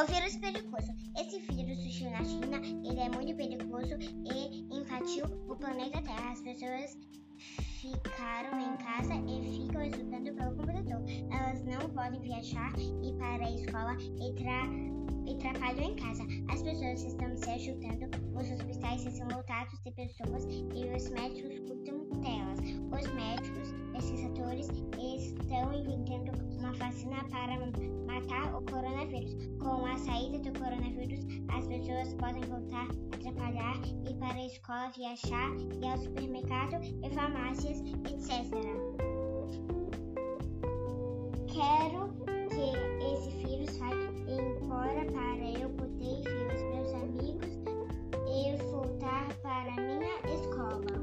O vírus perigoso. Esse vírus surgiu na China, ele é muito perigoso e invadiu o planeta Terra. As pessoas ficaram em casa e ficam estudando pelo computador. Elas não podem viajar, ir para a escola e, tra e trabalham em casa. As pessoas estão se ajudando, os hospitais estão lotados de pessoas e os médicos cuidam delas. Os médicos, pesquisadores estão inventando uma vacina para matar o coronavírus. Com a saída do coronavírus, as pessoas podem voltar a trabalhar, ir para a escola, viajar, ir ao supermercado e farmácias, etc. Quero que esse vírus vá embora para eu poder ver os meus amigos e voltar para minha escola.